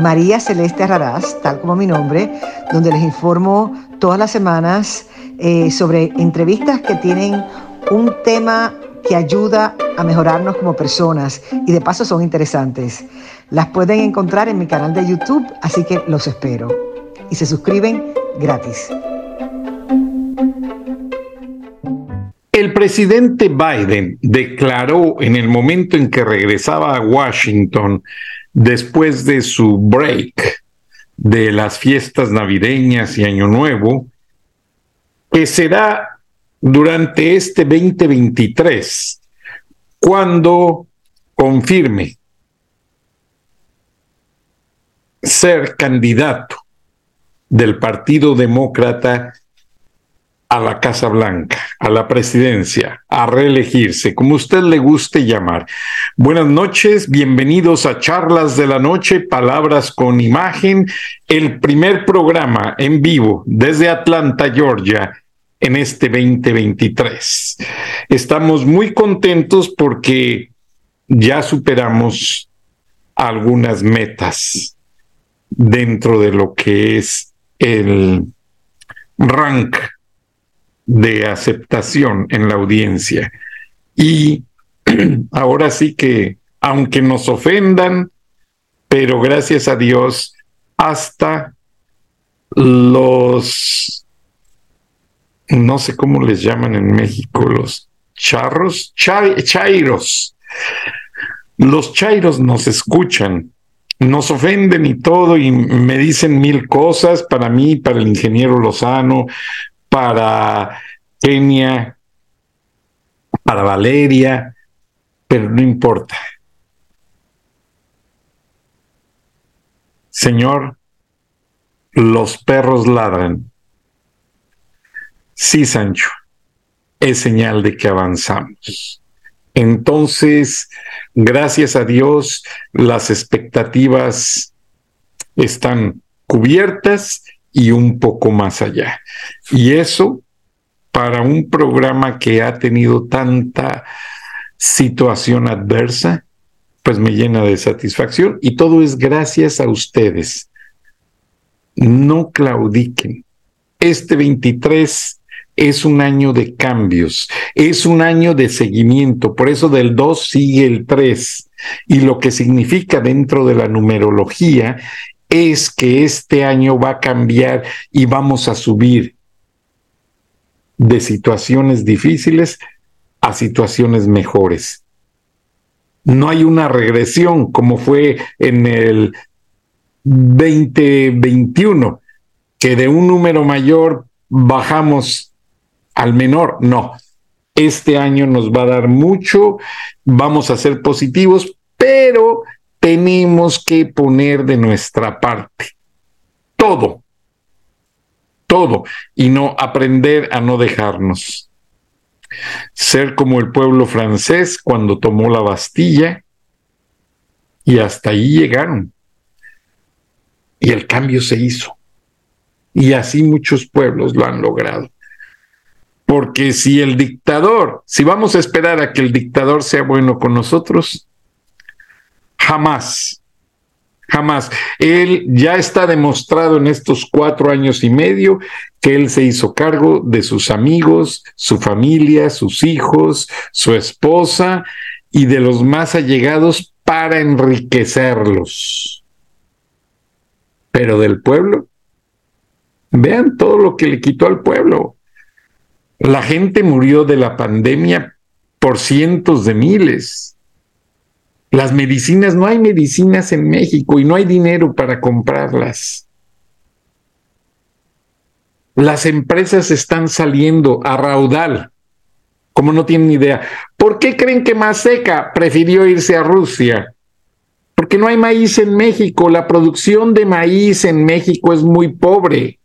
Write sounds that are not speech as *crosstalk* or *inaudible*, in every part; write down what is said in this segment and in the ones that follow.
María Celeste Raraz, tal como mi nombre, donde les informo todas las semanas eh, sobre entrevistas que tienen un tema que ayuda a mejorarnos como personas y de paso son interesantes. Las pueden encontrar en mi canal de YouTube, así que los espero. Y se suscriben gratis. El presidente Biden declaró en el momento en que regresaba a Washington después de su break de las fiestas navideñas y Año Nuevo, que será durante este 2023 cuando confirme ser candidato del Partido Demócrata a la Casa Blanca, a la presidencia, a reelegirse, como usted le guste llamar. Buenas noches, bienvenidos a Charlas de la Noche, Palabras con Imagen, el primer programa en vivo desde Atlanta, Georgia, en este 2023. Estamos muy contentos porque ya superamos algunas metas dentro de lo que es el rank de aceptación en la audiencia. Y *clears throat* ahora sí que, aunque nos ofendan, pero gracias a Dios, hasta los, no sé cómo les llaman en México, los charros, chairos. Los chairos nos escuchan, nos ofenden y todo y me dicen mil cosas para mí, para el ingeniero Lozano, para Kenia, para Valeria, pero no importa. Señor, los perros ladran. Sí, Sancho, es señal de que avanzamos. Entonces, gracias a Dios, las expectativas están cubiertas y un poco más allá. Y eso, para un programa que ha tenido tanta situación adversa, pues me llena de satisfacción y todo es gracias a ustedes. No claudiquen. Este 23 es un año de cambios, es un año de seguimiento, por eso del 2 sigue el 3. Y lo que significa dentro de la numerología es que este año va a cambiar y vamos a subir de situaciones difíciles a situaciones mejores. No hay una regresión como fue en el 2021, que de un número mayor bajamos al menor. No, este año nos va a dar mucho, vamos a ser positivos, pero tenemos que poner de nuestra parte todo, todo, y no aprender a no dejarnos. Ser como el pueblo francés cuando tomó la Bastilla y hasta ahí llegaron. Y el cambio se hizo. Y así muchos pueblos lo han logrado. Porque si el dictador, si vamos a esperar a que el dictador sea bueno con nosotros, Jamás. Jamás. Él ya está demostrado en estos cuatro años y medio que él se hizo cargo de sus amigos, su familia, sus hijos, su esposa y de los más allegados para enriquecerlos. Pero del pueblo, vean todo lo que le quitó al pueblo. La gente murió de la pandemia por cientos de miles las medicinas, no hay medicinas en México y no hay dinero para comprarlas. Las empresas están saliendo a raudal, como no tienen idea. ¿Por qué creen que Maseca prefirió irse a Rusia? ¿Por porque no hay maíz en México. La producción de maíz en México es muy pobre.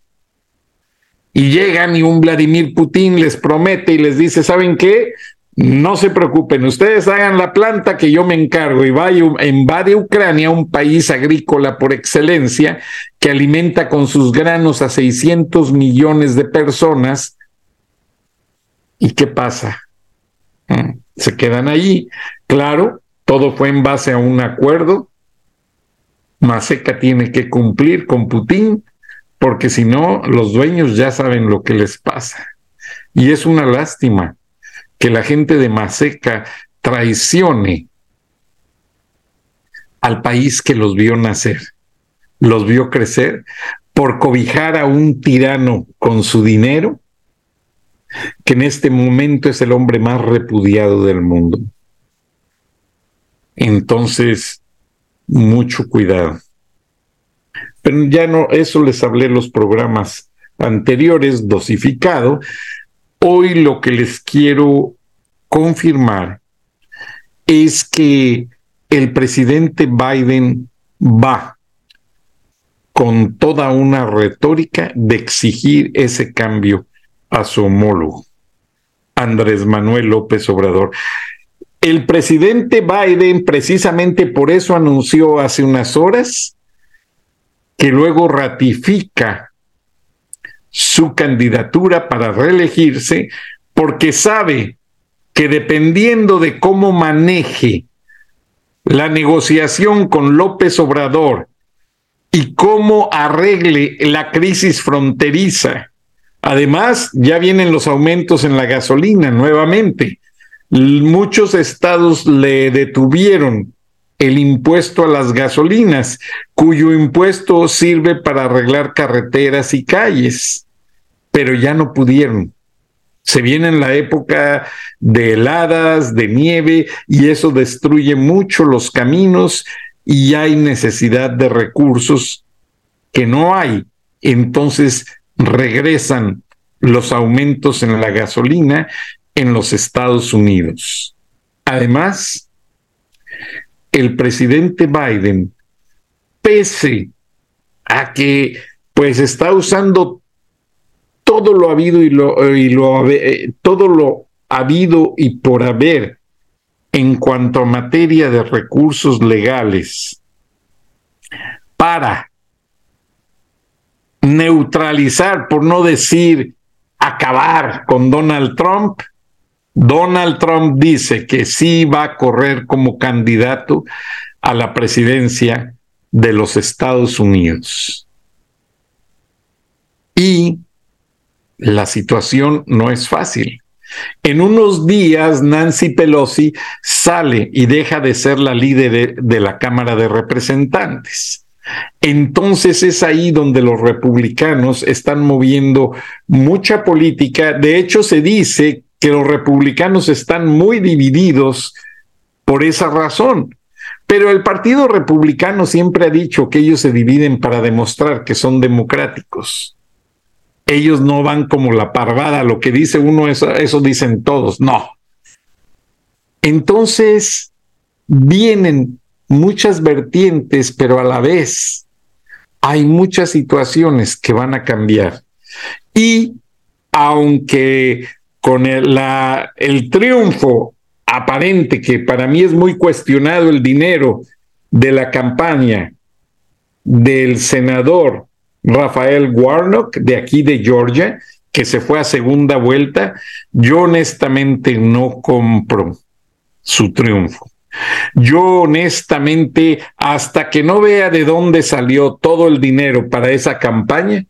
Y llegan y un Vladimir Putin les promete y les dice, ¿saben qué? No se preocupen, ustedes hagan la planta que yo me encargo y vaya, invade Ucrania, un país agrícola por excelencia, que alimenta con sus granos a 600 millones de personas. ¿Y qué pasa? Mm, se quedan allí. Claro, todo fue en base a un acuerdo. Maseca tiene que cumplir con Putin, porque si no, los dueños ya saben lo que les pasa. Y es una lástima que la gente de Maseca traicione al país que los vio nacer, los vio crecer, por cobijar a un tirano con su dinero, que en este momento es el hombre más repudiado del mundo. Entonces, mucho cuidado. Pero ya no, eso les hablé en los programas anteriores, dosificado, Hoy lo que les quiero confirmar es que el presidente Biden va con toda una retórica de exigir ese cambio a su homólogo, Andrés Manuel López Obrador. El presidente Biden precisamente por eso anunció hace unas horas que luego ratifica su candidatura para reelegirse porque sabe que dependiendo de cómo maneje la negociación con López Obrador y cómo arregle la crisis fronteriza, además ya vienen los aumentos en la gasolina nuevamente. Muchos estados le detuvieron el impuesto a las gasolinas, cuyo impuesto sirve para arreglar carreteras y calles pero ya no pudieron. Se viene en la época de heladas, de nieve, y eso destruye mucho los caminos y hay necesidad de recursos que no hay. Entonces regresan los aumentos en la gasolina en los Estados Unidos. Además, el presidente Biden, pese a que pues está usando todo lo habido y lo, y lo eh, todo lo habido y por haber en cuanto a materia de recursos legales para neutralizar, por no decir acabar con Donald Trump, Donald Trump dice que sí va a correr como candidato a la presidencia de los Estados Unidos. Y la situación no es fácil. En unos días, Nancy Pelosi sale y deja de ser la líder de, la Cámara de Representantes. Entonces es ahí donde los republicanos están moviendo mucha política. De hecho, se dice que los republicanos están muy divididos por esa razón. Pero el Partido Republicano siempre ha dicho que ellos se dividen para demostrar que son democráticos ellos no van como la parvada, lo que dice uno, eso, eso dicen todos, no. Entonces, vienen muchas vertientes, pero a la vez hay muchas situaciones que van a cambiar. Y aunque con el, el triunfo aparente, que para mí es muy cuestionado el dinero de la campaña del senador Rafael Warnock, de aquí de Georgia, que se fue a segunda vuelta, yo honestamente no compro su triunfo. Yo honestamente, hasta que no vea de dónde salió todo el dinero para esa campaña,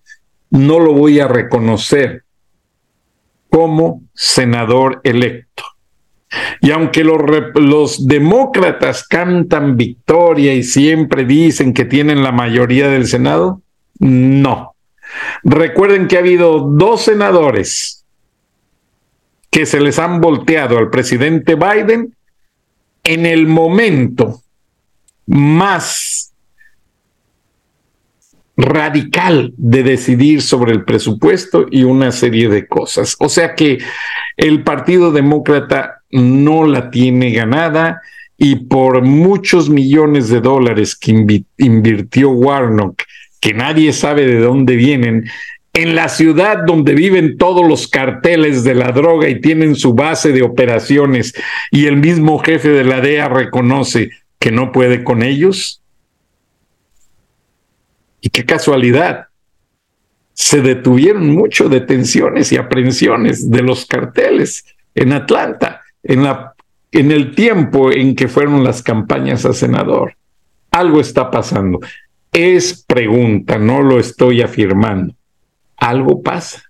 no lo voy a reconocer como senador electo. Y aunque los, los, demócratas cantan victoria y siempre dicen que tienen la mayoría del Senado, no. Recuerden que ha habido dos senadores que se les han volteado al presidente Biden en el momento más radical de decidir sobre el presupuesto y una serie de cosas. O sea que el Partido Demócrata no la tiene ganada y por muchos millones de dólares que invirtió Warnock, que nadie sabe de dónde vienen, en la ciudad donde viven todos los carteles de la droga y tienen su base de operaciones y el mismo jefe de la DEA reconoce que no puede con ellos? Y qué casualidad. Se detuvieron mucho detenciones y aprehensiones de los carteles en Atlanta, en, la, en el tiempo en que fueron las campañas a senador. Algo está pasando. Es pregunta, no lo estoy afirmando algo pasa.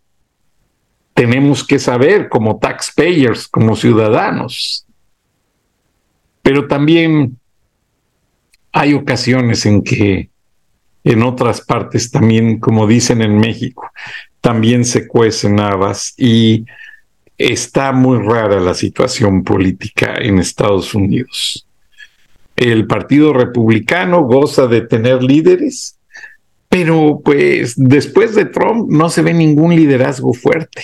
Tenemos que saber como taxpayers, como ciudadanos. Pero también hay ocasiones en que en otras partes también, como dicen en México, también se cuecen habas y está muy rara la situación política en Estados Unidos. El Partido Republicano goza de tener líderes pero pues después de Trump no se ve ningún liderazgo fuerte.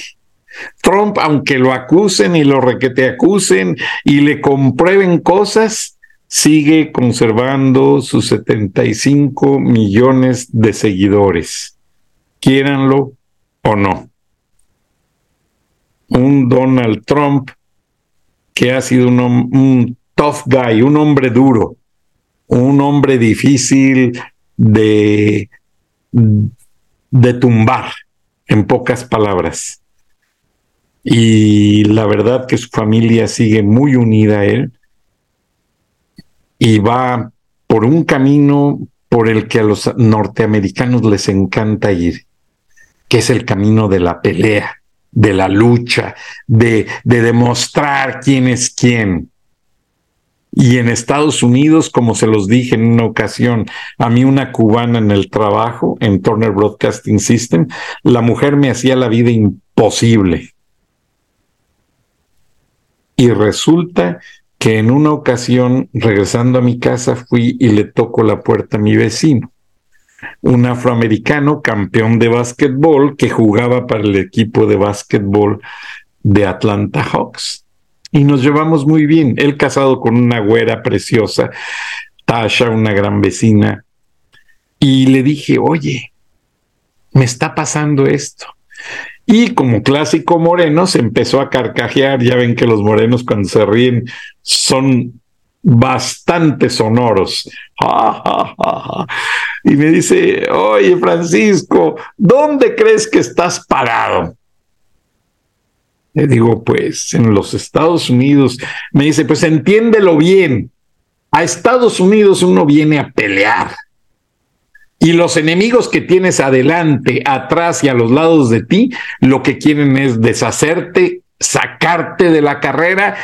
Trump, aunque lo acusen y lo requete acusen y le comprueben cosas, sigue conservando sus 75 millones de seguidores, quieranlo o no. Un Donald Trump que ha sido un tough guy, un hombre duro, un hombre difícil de de tumbar, en pocas palabras. Y la verdad que su familia sigue muy unida a él y va por un camino por el que a los norteamericanos les encanta ir, que es el camino de la pelea, de la lucha, de, de demostrar quién es quién. Y en Estados Unidos, como se los dije en una ocasión, a mí una cubana en el trabajo, en Turner Broadcasting System, la mujer me hacía la vida imposible. Y resulta que en una ocasión, regresando a mi casa, fui y le toco la puerta a mi vecino, un afroamericano campeón de básquetbol que jugaba para el equipo de básquetbol de Atlanta Hawks y nos llevamos muy bien. Él casado con una güera preciosa, Tasha, una gran vecina. Y le dije, oye, me está pasando esto. Y como clásico moreno se empezó a carcajear. Ya ven que los morenos cuando se ríen son bastante sonoros. y me dice, oye Francisco, ¿dónde crees que estás parado? Le digo, pues en los Estados Unidos, me dice, pues entiéndelo bien, a Estados Unidos uno viene a pelear. Y los enemigos que tienes adelante, atrás y a los lados de ti, lo que quieren es deshacerte, sacarte de la carrera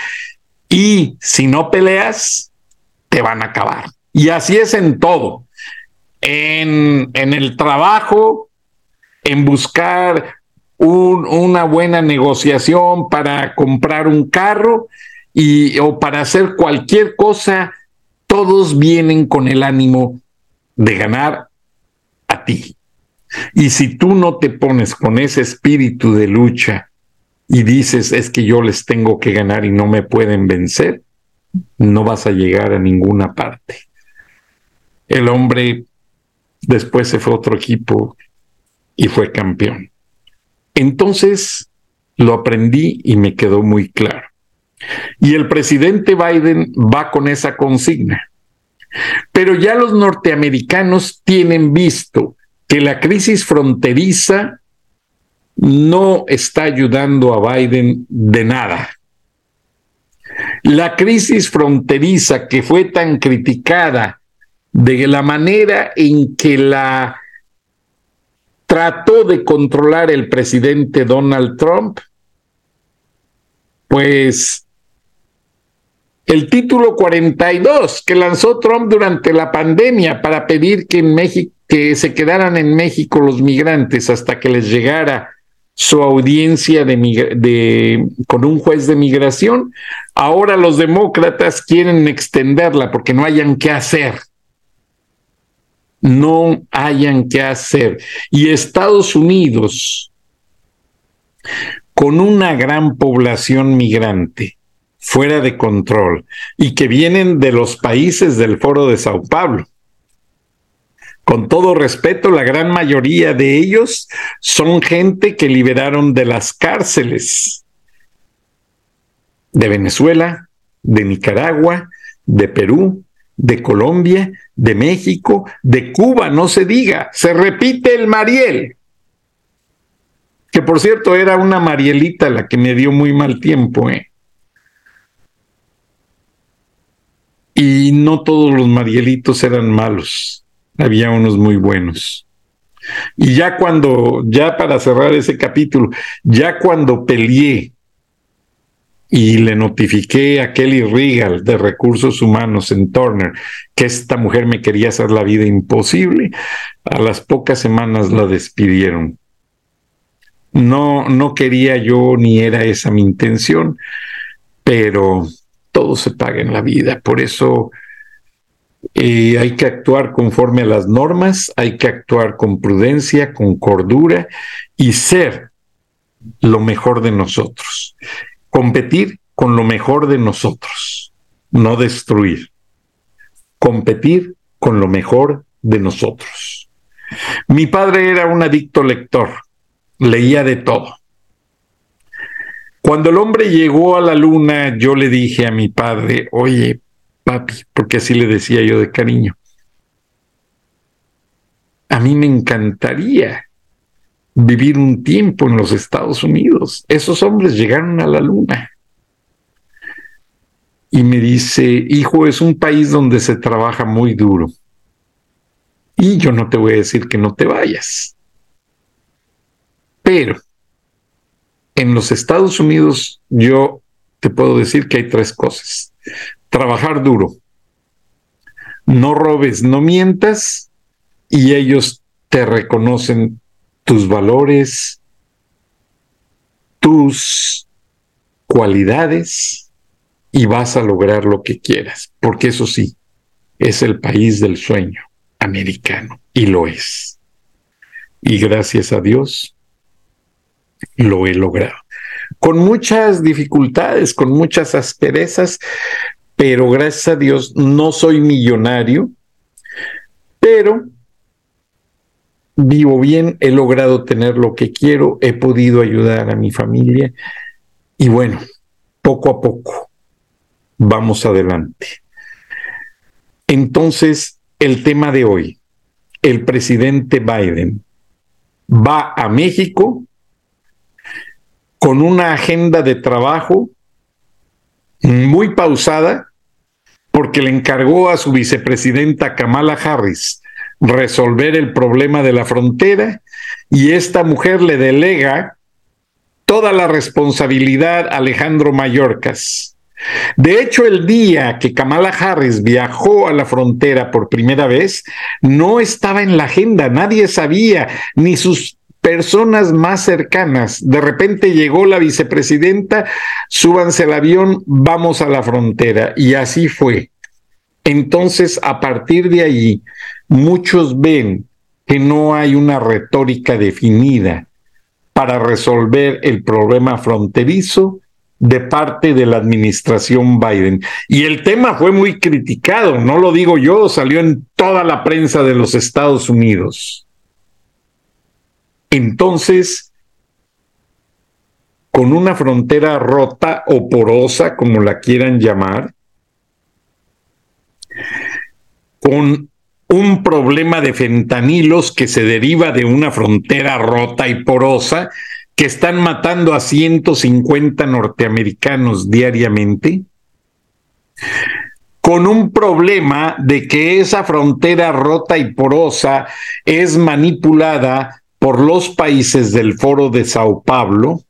y si no peleas, te van a acabar. Y así es en todo. En, en el trabajo, en buscar una buena negociación para comprar un carro y, o para hacer cualquier cosa, todos vienen con el ánimo de ganar a ti. Y si tú no te pones con ese espíritu de lucha y dices, es que yo les tengo que ganar y no me pueden vencer, no vas a llegar a ninguna parte. El hombre después se fue a otro equipo y fue campeón. Entonces lo aprendí y me quedó muy claro. Y el presidente Biden va con esa consigna. Pero ya los norteamericanos tienen visto que la crisis fronteriza no está ayudando a Biden de nada. La crisis fronteriza que fue tan criticada de la manera en que la trató de controlar el presidente Donald Trump, pues el título 42 que lanzó Trump durante la pandemia para pedir que en México que se quedaran en México los migrantes hasta que les llegara su audiencia de, con un juez de migración. Ahora los demócratas quieren extenderla porque no hayan qué hacer no hayan que hacer. Y Estados Unidos, con una gran población migrante, fuera de control y que vienen de los países del Foro de Sao Paulo. Con todo respeto, la gran mayoría de ellos son gente que liberaron de las cárceles de Venezuela, de Nicaragua, de Perú, de Colombia, de México, de Cuba, no se diga, se repite el Mariel, que por cierto era una Marielita la que me dio muy mal tiempo, ¿eh? Y no todos los Marielitos eran malos, había unos muy buenos. Y ya cuando, ya para cerrar ese capítulo, ya cuando peleé y le notifiqué a Kelly Regal de Recursos Humanos en Turner que esta mujer me quería hacer la vida imposible. A las pocas semanas la despidieron. No, no quería yo ni era esa mi intención, pero todo se paga en la vida. Por eso eh, hay que actuar conforme a las normas, hay que actuar con prudencia, con cordura y ser lo mejor de nosotros competir con lo mejor de nosotros, no destruir. Competir con lo mejor de nosotros. Mi padre era un adicto lector, leía de todo. Cuando el hombre llegó a la luna, yo le dije a mi padre, oye, papi, porque así le decía yo de cariño, a mí me encantaría vivir un tiempo en los Estados Unidos. Esos hombres llegaron a la luna. Y me dice, hijo, es un país donde se trabaja muy duro. Y yo no te voy a decir que no te vayas. Pero en los Estados Unidos yo te puedo decir que hay tres cosas. Trabajar duro. No robes, no mientas y ellos te reconocen tus valores, tus cualidades y vas a lograr lo que quieras, porque eso sí, es el país del sueño americano y lo es. Y gracias a Dios lo he logrado. Con muchas dificultades, con muchas asperezas, pero gracias a Dios no soy millonario, pero vivo bien, he logrado tener lo que quiero, he podido ayudar a mi familia y bueno, poco a poco vamos adelante. Entonces, el tema de hoy, el presidente Biden va a México con una agenda de trabajo muy pausada porque le encargó a su vicepresidenta Kamala Harris resolver el problema de la frontera y esta mujer le delega toda la responsabilidad a Alejandro Mayorkas. De hecho, el día que Kamala Harris viajó a la frontera por primera vez, no estaba en la agenda, nadie sabía, ni sus personas más cercanas. De repente llegó la vicepresidenta, súbanse al avión, vamos a la frontera. Y así fue. Entonces, a partir de allí, muchos ven que no hay una retórica definida para resolver el problema fronterizo de parte de la administración Biden. Y el tema fue muy criticado, no lo digo yo, salió en toda la prensa de los Estados Unidos. Entonces, con una frontera rota o porosa, como la quieran llamar, con un problema de fentanilos que se deriva de una frontera rota y porosa que están matando a 150 norteamericanos diariamente, con un problema de que esa frontera rota y porosa es manipulada por los países del Foro de Sao Paulo,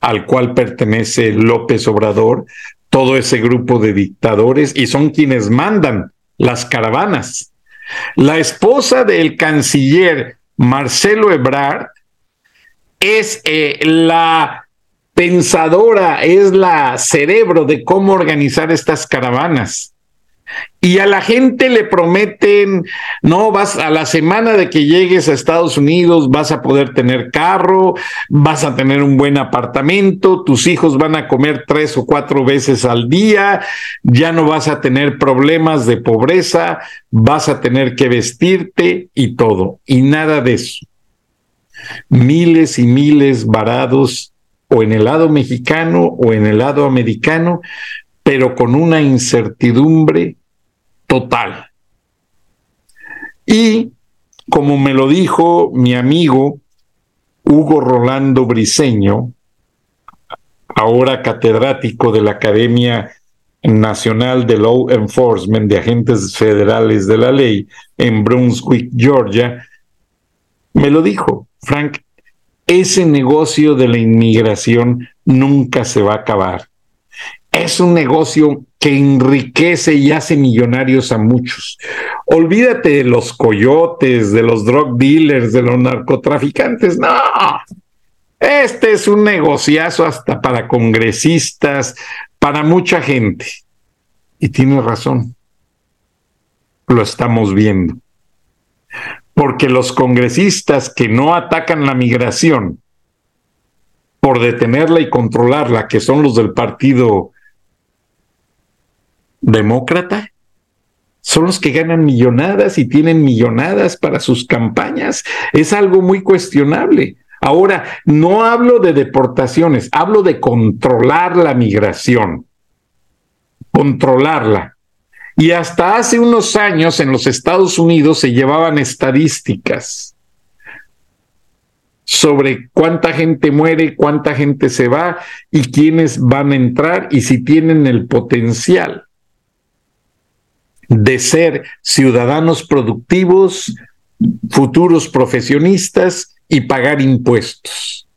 al cual pertenece López Obrador, todo ese grupo de dictadores, y son quienes mandan las caravanas. La esposa del canciller Marcelo Ebrard es eh, la pensadora, es la cerebro de cómo organizar estas caravanas. Y a la gente le prometen, no, vas a la semana de que llegues a Estados Unidos, vas a poder tener carro, vas a tener un buen apartamento, tus hijos van a comer tres o cuatro veces al día, ya no vas a tener problemas de pobreza, vas a tener que vestirte y todo. Y nada de eso. Miles y miles varados o en el lado mexicano o en el lado americano, pero con una incertidumbre total. Y como me lo dijo mi amigo Hugo Rolando Briceño, ahora catedrático de la Academia Nacional de Law Enforcement de Agentes Federales de la Ley en Brunswick, Georgia, me lo dijo, Frank, ese negocio de la inmigración nunca se va a acabar es un negocio que enriquece y hace millonarios a muchos. Olvídate de los coyotes, de los drug dealers, de los narcotraficantes. No, este es un negociazo hasta para congresistas, para mucha gente. Y tiene razón. Lo estamos viendo. Porque los congresistas que no atacan la migración por detenerla y controlarla, que son los del partido demócrata son los que ganan millonadas y tienen millonadas para sus campañas. Es algo muy cuestionable. Ahora, no hablo de deportaciones, hablo de controlar la migración, controlarla. Y hasta hace unos años en los Estados Unidos se llevaban estadísticas sobre cuánta gente muere, cuánta gente se va y quiénes van a entrar y si tienen el potencial de ser ciudadanos productivos, futuros profesionistas y pagar impuestos.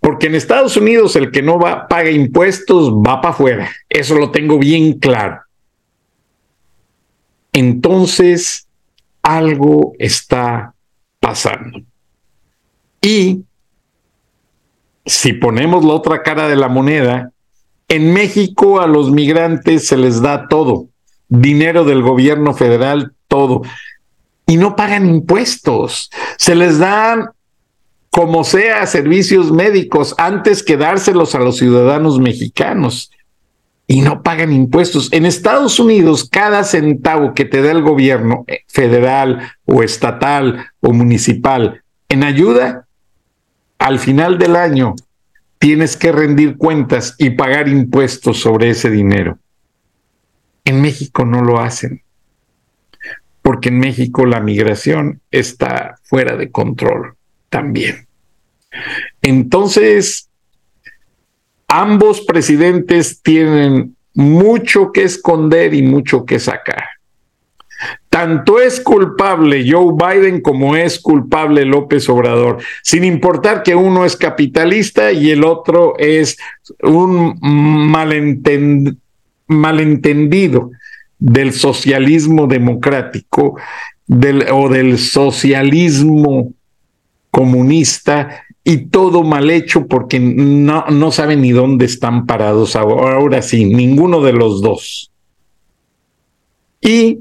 Porque en Estados Unidos el que no va, paga impuestos va para afuera. Eso lo tengo bien claro. Entonces, algo está pasando. Y si ponemos la otra cara de la moneda, en México a los migrantes se les da todo dinero del gobierno federal, todo. Y no pagan impuestos. Se les dan, como sea, servicios médicos antes que dárselos a los ciudadanos mexicanos. Y no pagan impuestos. En Estados Unidos, cada centavo que te da el gobierno eh, federal o estatal o municipal en ayuda, al final del año tienes que rendir cuentas y pagar impuestos sobre ese dinero. En México no lo hacen, porque en México la migración está fuera de control también. Entonces, ambos presidentes tienen mucho que esconder y mucho que sacar. Tanto es culpable Joe Biden como es culpable López Obrador, sin importar que uno es capitalista y el otro es un malentendido malentendido del socialismo democrático o del socialismo comunista y todo mal hecho porque no, no saben ni dónde están parados ahora, ahora sí, ninguno de los dos. Y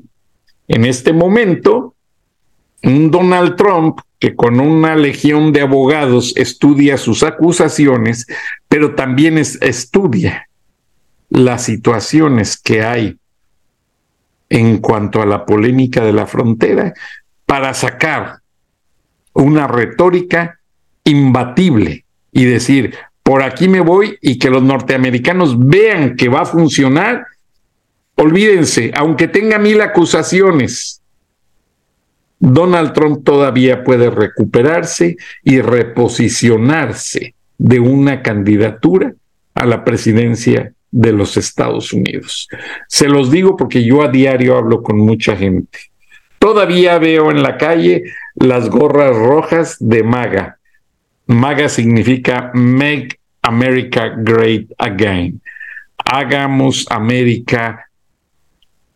en este momento, un Donald Trump que con una legión de abogados estudia sus acusaciones, pero también estudia las situaciones que hay en cuanto a la polémica de la frontera para sacar una retórica imbatible y decir, por aquí me voy y que los norteamericanos vean que va a funcionar, olvídense, aunque tenga mil acusaciones, Donald Trump todavía puede recuperarse y reposicionarse de una candidatura a la presidencia de los Estados Unidos. Se los digo porque yo a diario hablo con mucha gente. Todavía veo en la calle las gorras rojas de MAGA. MAGA significa Make America Great Again. Hagamos América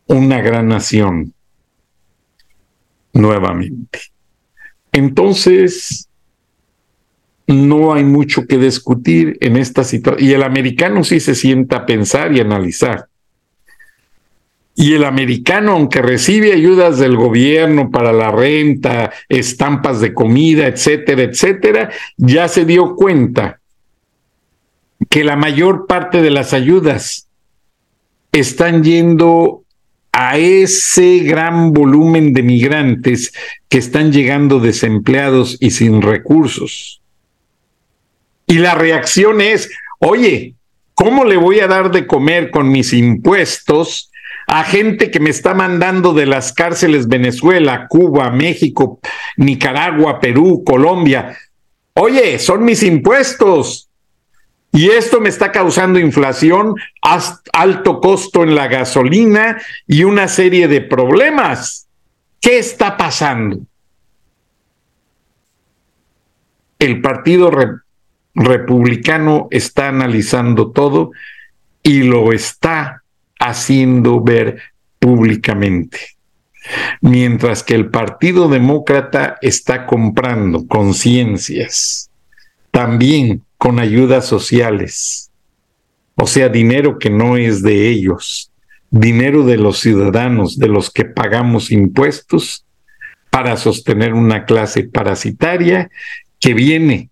una gran nación nuevamente. Entonces, no hay mucho que discutir en esta situación. Y el americano sí se sienta a pensar y analizar. Y el americano, aunque recibe ayudas del gobierno para la renta, estampas de comida, etcétera, etcétera, ya se dio cuenta que la mayor parte de las ayudas están yendo a ese gran volumen de migrantes que están llegando desempleados y sin recursos. Y la reacción es, oye, ¿cómo le voy a dar de comer con mis impuestos a gente que me está mandando de las cárceles Venezuela, Cuba, México, Nicaragua, Perú, Colombia? Oye, son mis impuestos. Y esto me está causando inflación, alto costo en la gasolina y una serie de problemas. ¿Qué está pasando? El Partido Republicano está analizando todo y lo está haciendo ver públicamente. Mientras que el Partido Demócrata está comprando conciencias. También con ayudas sociales, o sea, dinero que no es de ellos, dinero de los ciudadanos, de los que pagamos impuestos, para sostener una clase parasitaria que viene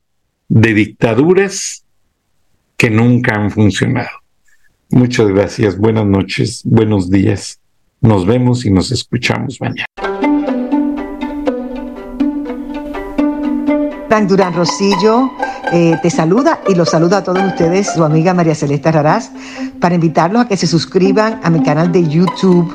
de dictaduras que nunca han funcionado. Muchas gracias, buenas noches, buenos días. Nos vemos y nos escuchamos mañana. Durán Rosillo eh, te saluda y los saluda a todos ustedes, su amiga María Celeste Raraz, para invitarlos a que se suscriban a mi canal de YouTube.